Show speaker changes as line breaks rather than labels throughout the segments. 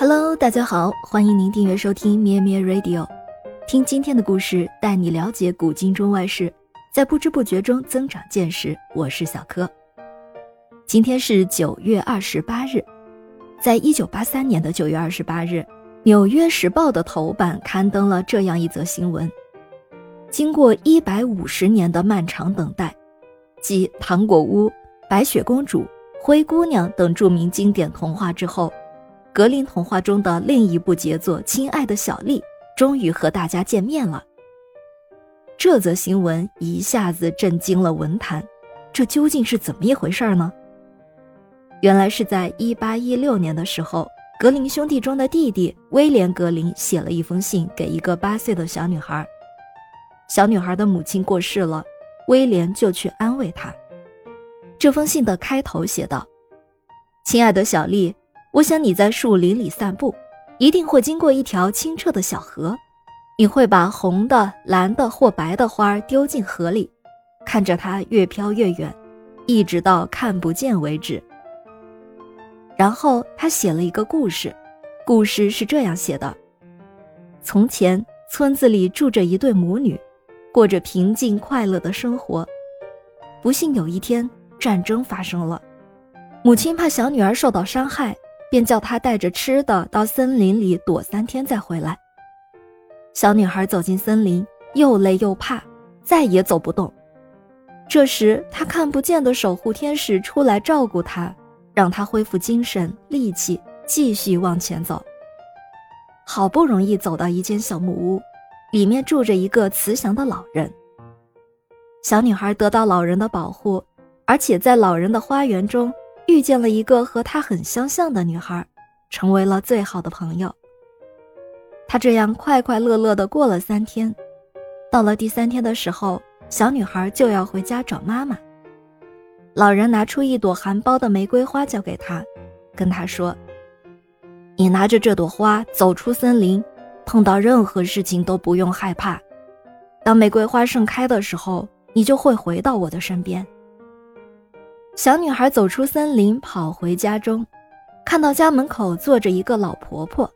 Hello，大家好，欢迎您订阅收听咩咩 Radio，听今天的故事，带你了解古今中外事，在不知不觉中增长见识。我是小柯。今天是九月二十八日，在一九八三年的九月二十八日，《纽约时报》的头版刊登了这样一则新闻：经过一百五十年的漫长等待，继《糖果屋》《白雪公主》《灰姑娘》等著名经典童话之后。格林童话中的另一部杰作《亲爱的小丽》终于和大家见面了。这则新闻一下子震惊了文坛，这究竟是怎么一回事呢？原来是在1816年的时候，格林兄弟中的弟弟威廉·格林写了一封信给一个八岁的小女孩。小女孩的母亲过世了，威廉就去安慰她。这封信的开头写道：“亲爱的小丽。”我想你在树林里散步，一定会经过一条清澈的小河。你会把红的、蓝的或白的花丢进河里，看着它越飘越远，一直到看不见为止。然后他写了一个故事，故事是这样写的：从前，村子里住着一对母女，过着平静快乐的生活。不幸有一天，战争发生了，母亲怕小女儿受到伤害。便叫他带着吃的到森林里躲三天再回来。小女孩走进森林，又累又怕，再也走不动。这时，她看不见的守护天使出来照顾她，让她恢复精神力气，继续往前走。好不容易走到一间小木屋，里面住着一个慈祥的老人。小女孩得到老人的保护，而且在老人的花园中。遇见了一个和她很相像的女孩，成为了最好的朋友。她这样快快乐乐地过了三天，到了第三天的时候，小女孩就要回家找妈妈。老人拿出一朵含苞的玫瑰花交给她，跟她说：“你拿着这朵花走出森林，碰到任何事情都不用害怕。当玫瑰花盛开的时候，你就会回到我的身边。”小女孩走出森林，跑回家中，看到家门口坐着一个老婆婆。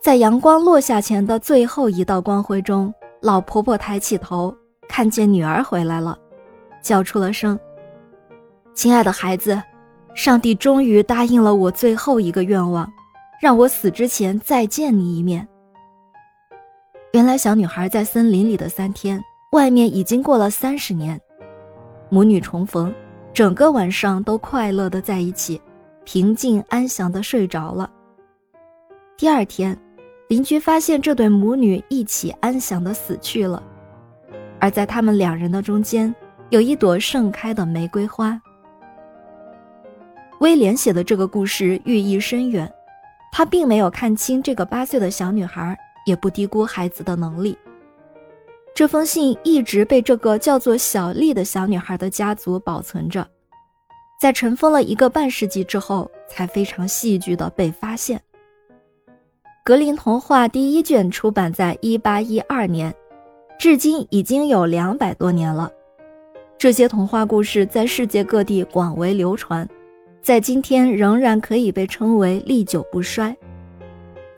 在阳光落下前的最后一道光辉中，老婆婆抬起头，看见女儿回来了，叫出了声：“亲爱的孩子，上帝终于答应了我最后一个愿望，让我死之前再见你一面。”原来，小女孩在森林里的三天，外面已经过了三十年，母女重逢。整个晚上都快乐的在一起，平静安详的睡着了。第二天，邻居发现这对母女一起安详的死去了，而在他们两人的中间，有一朵盛开的玫瑰花。威廉写的这个故事寓意深远，他并没有看清这个八岁的小女孩，也不低估孩子的能力。这封信一直被这个叫做小丽的小女孩的家族保存着，在尘封了一个半世纪之后，才非常戏剧的被发现。格林童话第一卷出版在一八一二年，至今已经有两百多年了。这些童话故事在世界各地广为流传，在今天仍然可以被称为历久不衰。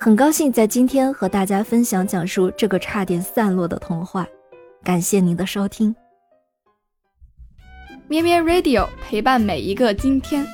很高兴在今天和大家分享讲述这个差点散落的童话，感谢您的收听。
咩咩 Radio 陪伴每一个今天。